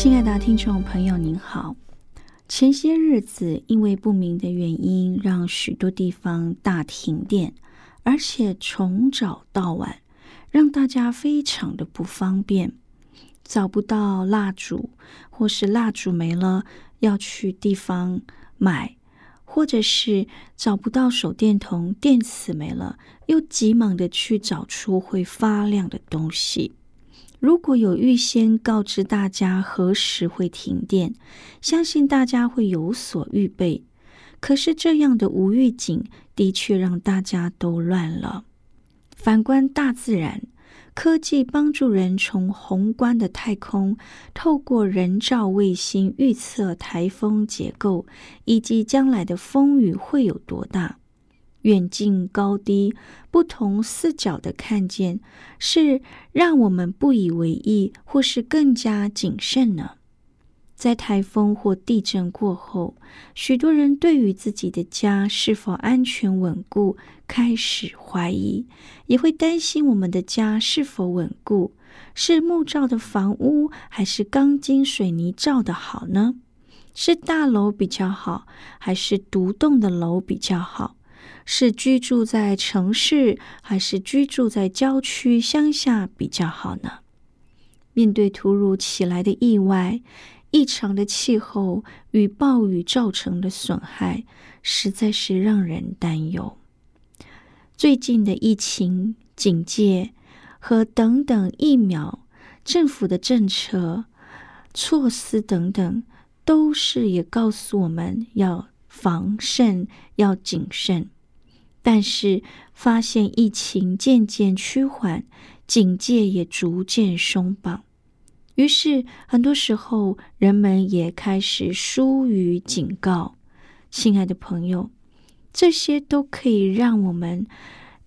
亲爱的听众朋友，您好。前些日子，因为不明的原因，让许多地方大停电，而且从早到晚，让大家非常的不方便，找不到蜡烛，或是蜡烛没了要去地方买，或者是找不到手电筒，电池没了，又急忙的去找出会发亮的东西。如果有预先告知大家何时会停电，相信大家会有所预备。可是这样的无预警，的确让大家都乱了。反观大自然，科技帮助人从宏观的太空，透过人造卫星预测台风结构以及将来的风雨会有多大。远近高低、不同视角的看见，是让我们不以为意，或是更加谨慎呢？在台风或地震过后，许多人对于自己的家是否安全稳固开始怀疑，也会担心我们的家是否稳固，是木造的房屋还是钢筋水泥造的好呢？是大楼比较好，还是独栋的楼比较好？是居住在城市还是居住在郊区乡下比较好呢？面对突如其来的意外、异常的气候与暴雨造成的损害，实在是让人担忧。最近的疫情警戒和等等疫苗、政府的政策措施等等，都是也告诉我们要防慎、要谨慎。但是，发现疫情渐渐趋缓，警戒也逐渐松绑，于是很多时候人们也开始疏于警告。亲爱的朋友，这些都可以让我们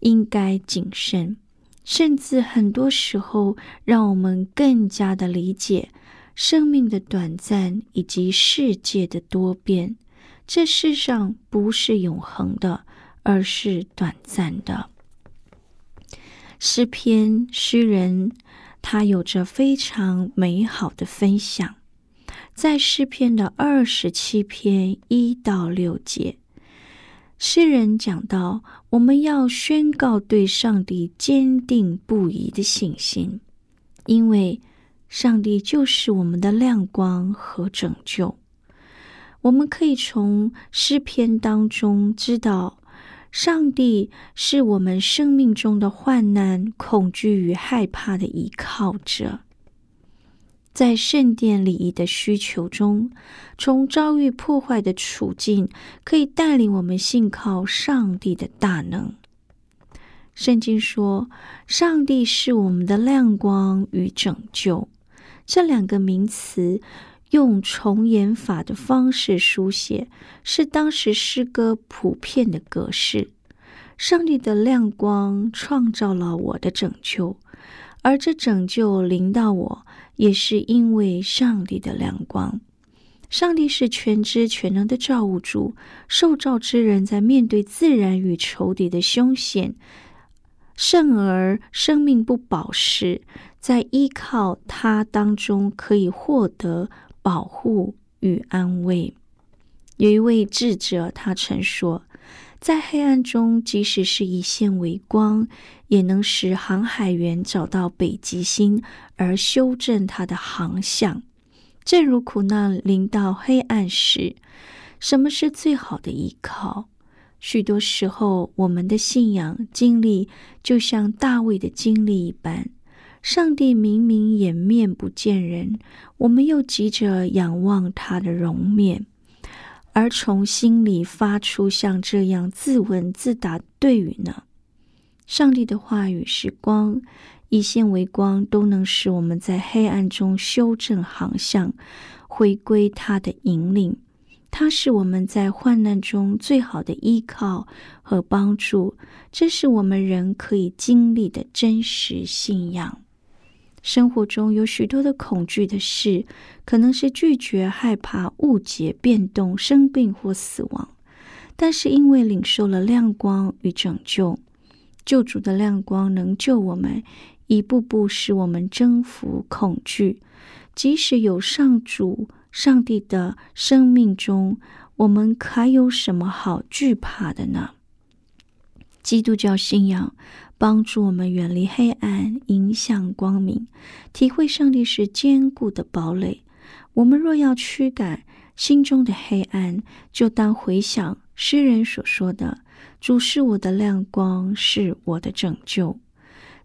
应该谨慎，甚至很多时候让我们更加的理解生命的短暂以及世界的多变。这世上不是永恒的。而是短暂的。诗篇诗人他有着非常美好的分享，在诗篇的二十七篇一到六节，诗人讲到我们要宣告对上帝坚定不移的信心，因为上帝就是我们的亮光和拯救。我们可以从诗篇当中知道。上帝是我们生命中的患难、恐惧与害怕的依靠者，在圣殿礼仪的需求中，从遭遇破坏的处境，可以带领我们信靠上帝的大能。圣经说：“上帝是我们的亮光与拯救。”这两个名词。用重演法的方式书写，是当时诗歌普遍的格式。上帝的亮光创造了我的拯救，而这拯救临到我，也是因为上帝的亮光。上帝是全知全能的造物主，受造之人在面对自然与仇敌的凶险，甚而生命不保时，在依靠他当中可以获得。保护与安慰。有一位智者，他曾说：“在黑暗中，即使是一线微光，也能使航海员找到北极星而修正他的航向。正如苦难临到黑暗时，什么是最好的依靠？许多时候，我们的信仰经历就像大卫的经历一般。上帝明明掩面不见人，我们又急着仰望他的容面，而从心里发出像这样自问自答对语呢？上帝的话语是光，一线为光都能使我们在黑暗中修正航向，回归他的引领。他是我们在患难中最好的依靠和帮助，这是我们人可以经历的真实信仰。生活中有许多的恐惧的事，可能是拒绝、害怕、误解、变动、生病或死亡。但是因为领受了亮光与拯救，救主的亮光能救我们，一步步使我们征服恐惧。即使有上主、上帝的生命中，我们还有什么好惧怕的呢？基督教信仰。帮助我们远离黑暗，迎向光明，体会上帝是坚固的堡垒。我们若要驱赶心中的黑暗，就当回想诗人所说的：“主是我的亮光，是我的拯救。”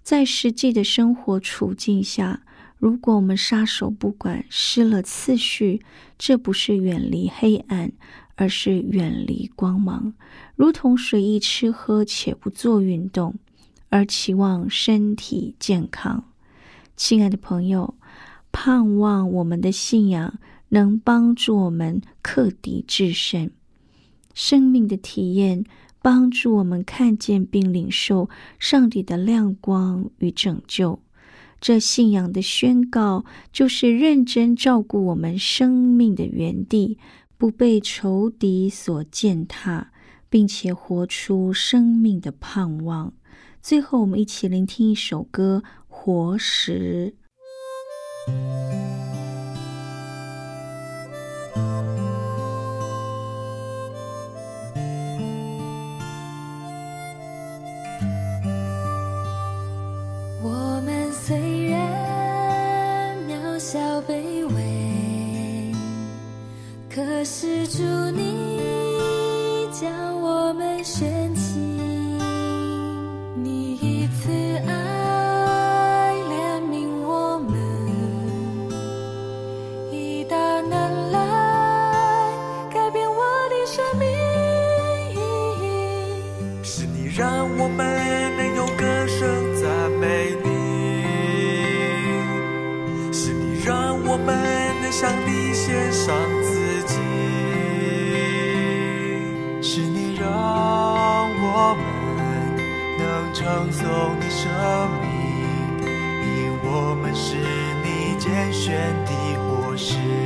在实际的生活处境下，如果我们撒手不管，失了次序，这不是远离黑暗，而是远离光芒，如同随意吃喝且不做运动。而期望身体健康，亲爱的朋友，盼望我们的信仰能帮助我们克敌制胜，生命的体验帮助我们看见并领受上帝的亮光与拯救。这信仰的宣告，就是认真照顾我们生命的原地，不被仇敌所践踏，并且活出生命的盼望。最后，我们一起聆听一首歌《活石》。我们虽然渺小卑微，可是主让我们能向你献上自己，是你让我们能称颂你生命，因我们是你拣选的活石。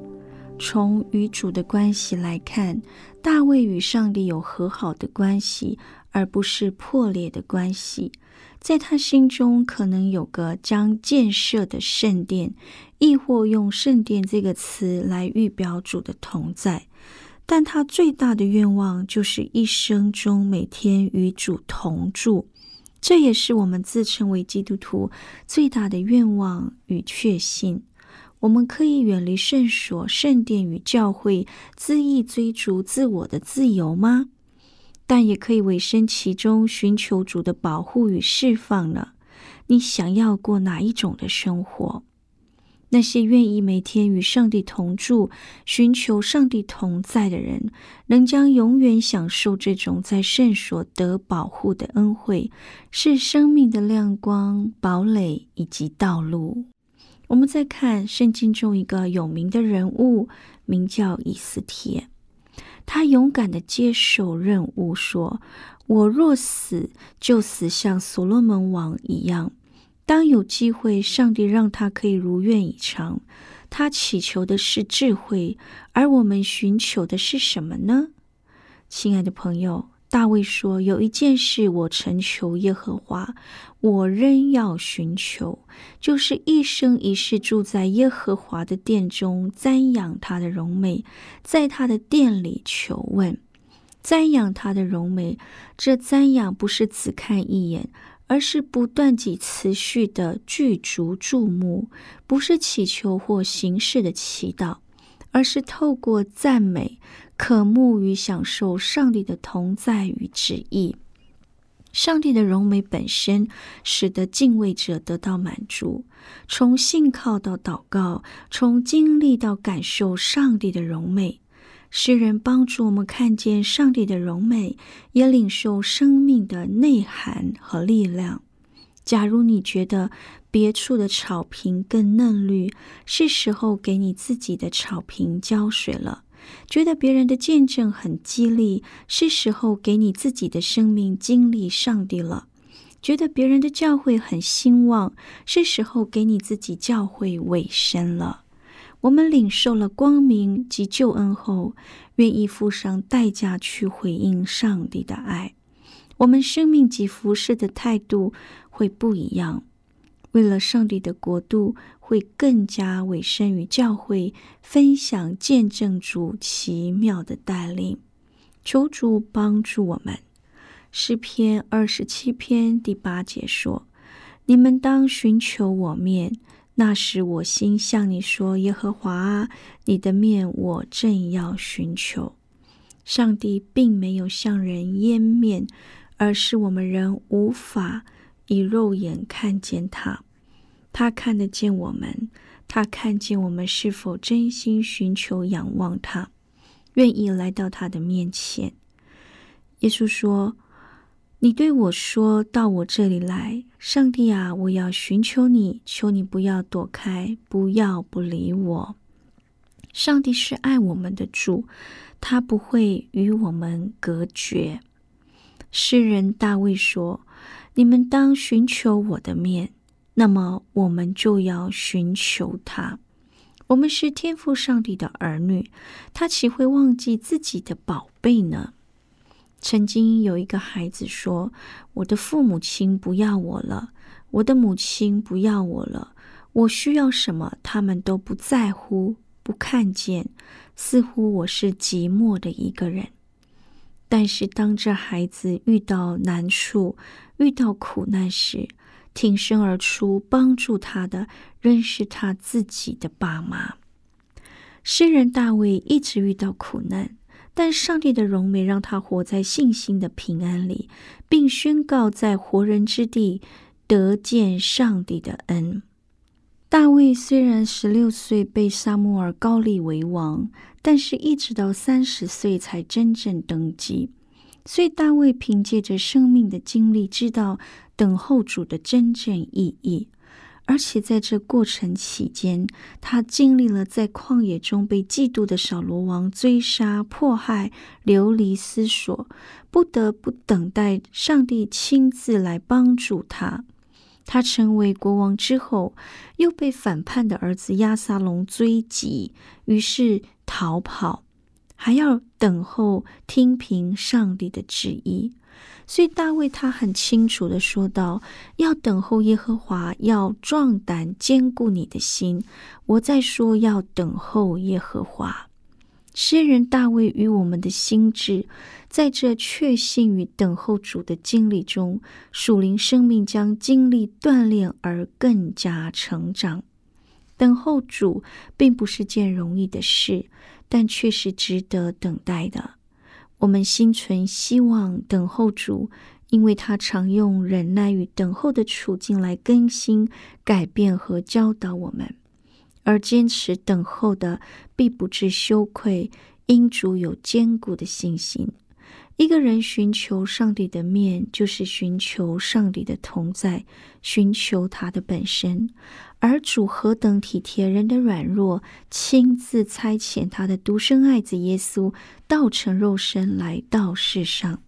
从与主的关系来看，大卫与上帝有和好的关系，而不是破裂的关系。在他心中，可能有个将建设的圣殿，亦或用“圣殿”这个词来预表主的同在。但他最大的愿望，就是一生中每天与主同住。这也是我们自称为基督徒最大的愿望与确信。我们可以远离圣所、圣殿与教会，恣意追逐自我的自由吗？但也可以委身其中，寻求主的保护与释放呢？你想要过哪一种的生活？那些愿意每天与上帝同住、寻求上帝同在的人，能将永远享受这种在圣所得保护的恩惠，是生命的亮光、堡垒以及道路。我们再看圣经中一个有名的人物，名叫以斯帖，他勇敢的接受任务，说：“我若死，就死像所罗门王一样。”当有机会，上帝让他可以如愿以偿。他祈求的是智慧，而我们寻求的是什么呢？亲爱的朋友，大卫说：“有一件事我曾求耶和华，我仍要寻求，就是一生一世住在耶和华的殿中，瞻仰他的荣美，在他的殿里求问，瞻仰他的荣美。这瞻仰不是只看一眼。”而是不断及持续的具足注目，不是祈求或形式的祈祷，而是透过赞美、渴慕与享受上帝的同在与旨意。上帝的荣美本身，使得敬畏者得到满足。从信靠到祷告，从经历到感受上帝的荣美。诗人帮助我们看见上帝的荣美，也领受生命的内涵和力量。假如你觉得别处的草坪更嫩绿，是时候给你自己的草坪浇水了；觉得别人的见证很激励，是时候给你自己的生命经历上帝了；觉得别人的教会很兴旺，是时候给你自己教会委身了。我们领受了光明及救恩后，愿意付上代价去回应上帝的爱。我们生命及服侍的态度会不一样。为了上帝的国度，会更加委身于教会，分享见证主奇妙的带领。求主帮助我们。诗篇二十七篇第八节说：“你们当寻求我面。”那时我心向你说：“耶和华啊，你的面我正要寻求。”上帝并没有向人掩面，而是我们人无法以肉眼看见他。他看得见我们，他看见我们是否真心寻求、仰望他，愿意来到他的面前。耶稣说。你对我说到我这里来，上帝啊，我要寻求你，求你不要躲开，不要不理我。上帝是爱我们的主，他不会与我们隔绝。诗人大卫说：“你们当寻求我的面，那么我们就要寻求他。我们是天赋上帝的儿女，他岂会忘记自己的宝贝呢？”曾经有一个孩子说：“我的父母亲不要我了，我的母亲不要我了，我需要什么，他们都不在乎、不看见，似乎我是寂寞的一个人。”但是当这孩子遇到难处、遇到苦难时，挺身而出帮助他的，仍是他自己的爸妈。诗人大卫一直遇到苦难。但上帝的荣美让他活在信心的平安里，并宣告在活人之地得见上帝的恩。大卫虽然十六岁被萨穆尔高立为王，但是一直到三十岁才真正登基。所以大卫凭借着生命的经历，知道等候主的真正意义。而且在这过程期间，他经历了在旷野中被嫉妒的扫罗王追杀、迫害、流离失所，不得不等待上帝亲自来帮助他。他成为国王之后，又被反叛的儿子亚撒龙追击，于是逃跑，还要等候听凭上帝的旨意。所以大卫他很清楚的说道：“要等候耶和华，要壮胆坚固你的心。”我在说要等候耶和华。诗人大卫与我们的心智，在这确信与等候主的经历中，属灵生命将经历锻炼而更加成长。等候主并不是件容易的事，但却是值得等待的。我们心存希望，等候主，因为他常用忍耐与等候的处境来更新、改变和教导我们。而坚持等候的，必不致羞愧，因主有坚固的信心。一个人寻求上帝的面，就是寻求上帝的同在，寻求他的本身。而主何等体贴人的软弱，亲自差遣他的独生爱子耶稣，道成肉身来到世上。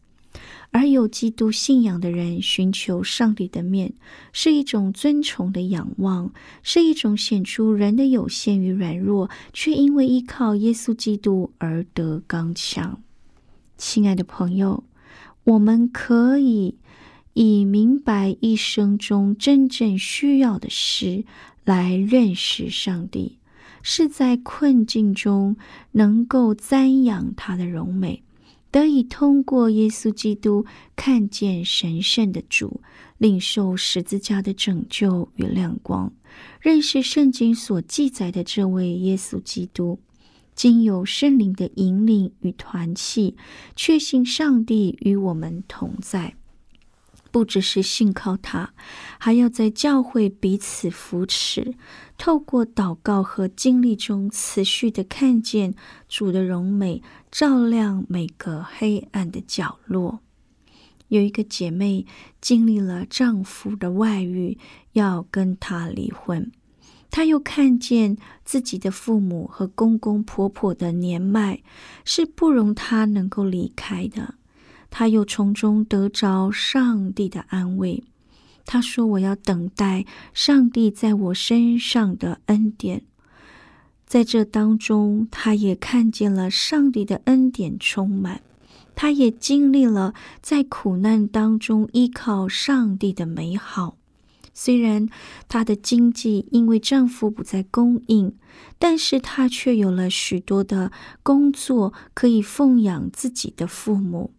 而有基督信仰的人寻求上帝的面，是一种尊崇的仰望，是一种显出人的有限与软弱，却因为依靠耶稣基督而得刚强。亲爱的朋友，我们可以。以明白一生中真正需要的事来认识上帝，是在困境中能够瞻仰他的荣美，得以通过耶稣基督看见神圣的主，领受十字架的拯救与亮光，认识圣经所记载的这位耶稣基督，经由圣灵的引领与团契，确信上帝与我们同在。不只是信靠他，还要在教会彼此扶持，透过祷告和经历中持续的看见主的荣美，照亮每个黑暗的角落。有一个姐妹经历了丈夫的外遇，要跟他离婚，他又看见自己的父母和公公婆婆的年迈，是不容他能够离开的。他又从中得着上帝的安慰。他说：“我要等待上帝在我身上的恩典。”在这当中，他也看见了上帝的恩典充满。他也经历了在苦难当中依靠上帝的美好。虽然她的经济因为丈夫不再供应，但是她却有了许多的工作，可以奉养自己的父母。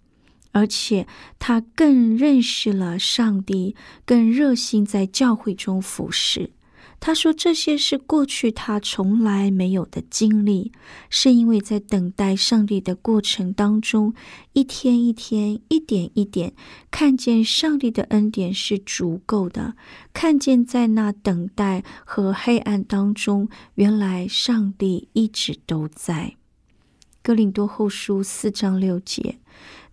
而且她更认识了上帝，更热心在教会中服侍。他说：“这些是过去他从来没有的经历，是因为在等待上帝的过程当中，一天一天、一点一点，看见上帝的恩典是足够的，看见在那等待和黑暗当中，原来上帝一直都在。”哥林多后书四章六节。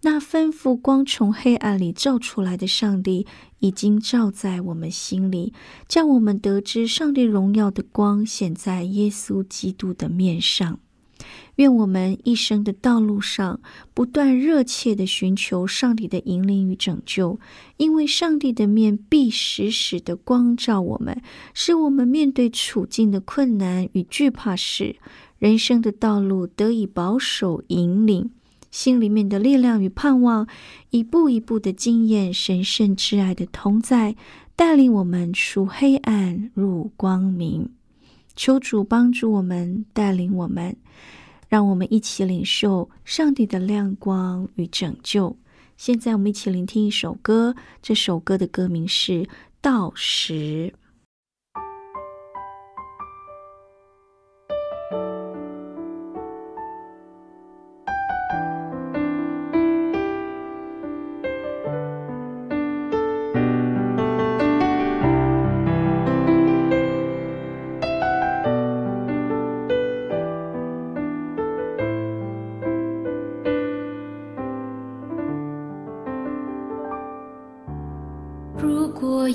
那吩咐光从黑暗里照出来的上帝，已经照在我们心里，叫我们得知上帝荣耀的光显在耶稣基督的面上。愿我们一生的道路上，不断热切的寻求上帝的引领与拯救，因为上帝的面必时时的光照我们，使我们面对处境的困难与惧怕时，人生的道路得以保守引领。心里面的力量与盼望，一步一步的经验神圣挚爱的同在，带领我们出黑暗入光明。求主帮助我们，带领我们，让我们一起领受上帝的亮光与拯救。现在，我们一起聆听一首歌，这首歌的歌名是《到时》。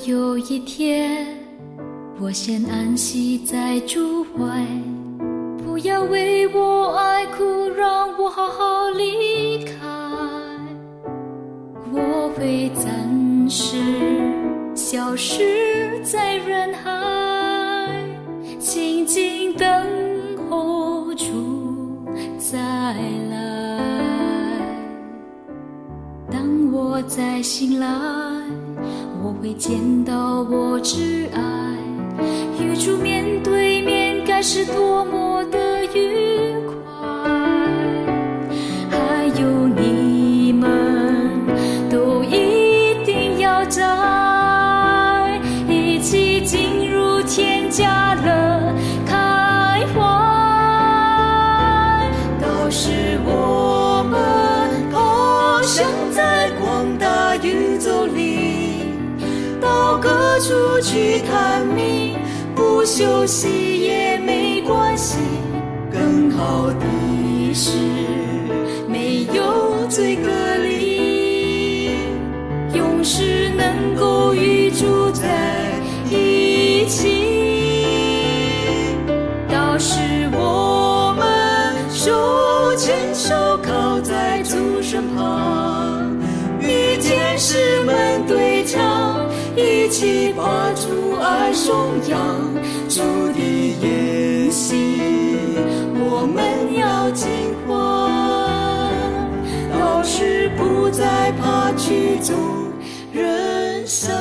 有一天我先安息在主怀，不要为我爱哭，让我好好离开。我会暂时消失在人海，静静等候主再来。当我再醒来，会见到我挚爱，与主面对面，该是多么去探秘，不休息也没关系。更好的是没有罪隔一起把主爱颂扬。主的筵席，我们要尽欢，到时不再怕曲终人散。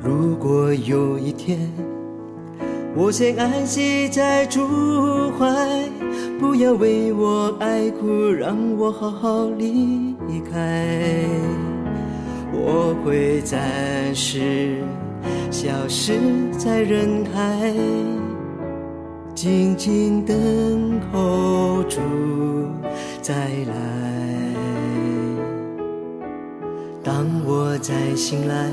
如果有一天，我先安息在主怀，不要为我爱哭，让我好好离开。我会暂时消失在人海，静静等候主再来。当我再醒来。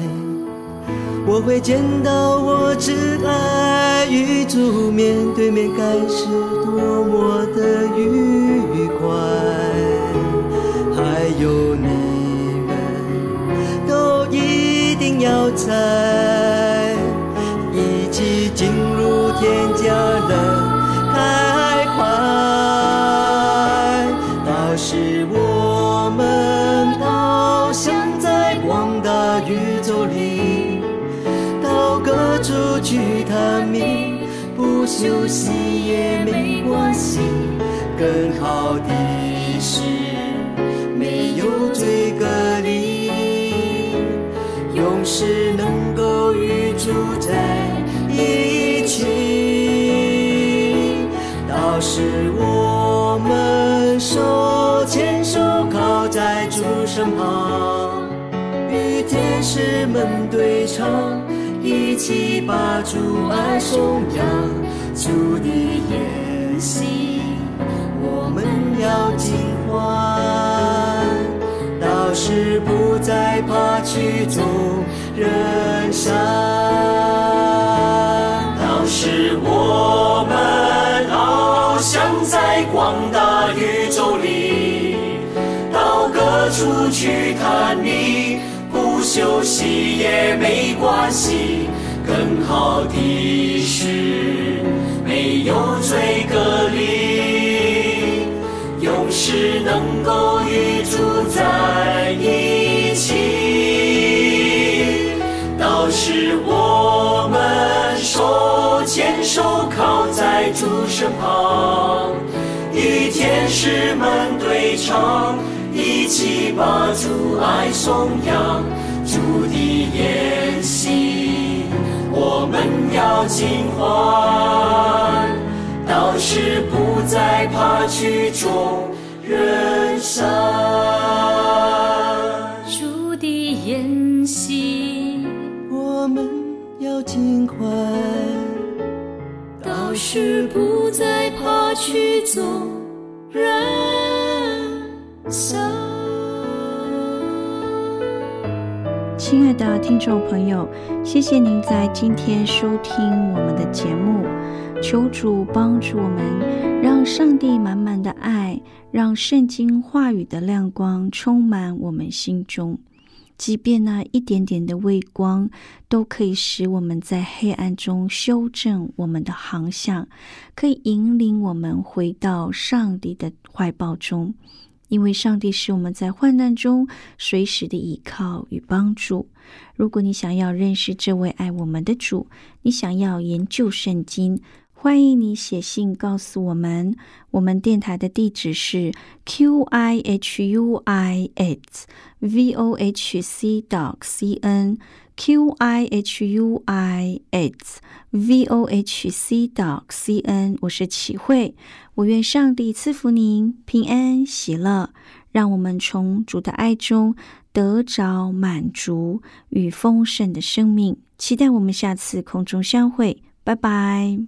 我会见到我挚爱，与主面对面，该是多么的愉快。还有你们，都一定要在一起进入天家的休息也没关系。更好的是没有罪隔离，永世能够与主在一起。到时我们手牵手靠在主身旁，与天使们对唱。一起把主爱颂扬，主的筵席，我们要尽欢。到时不再怕曲终人散。到时我们翱翔在广大宇宙里，到各处去探秘。休息也没关系，更好的是没有罪隔离，永世能够与主在一起。到时我们手牵手靠在主身旁，与天使们对唱。一起把主爱颂扬，主的筵席，我们要尽欢。到时不再怕曲终人散。主的筵席，我们要尽欢。到时不再怕曲终人散。亲爱的听众朋友，谢谢您在今天收听我们的节目。求主帮助我们，让上帝满满的爱，让圣经话语的亮光充满我们心中。即便那一点点的微光，都可以使我们在黑暗中修正我们的航向，可以引领我们回到上帝的怀抱中。因为上帝是我们在患难中随时的依靠与帮助。如果你想要认识这位爱我们的主，你想要研究圣经，欢迎你写信告诉我们。我们电台的地址是 q i h u i s v o h c dot c n q i h u i s v o h c dot c n。我是启慧。我愿上帝赐福您平安喜乐，让我们从主的爱中得着满足与丰盛的生命。期待我们下次空中相会，拜拜。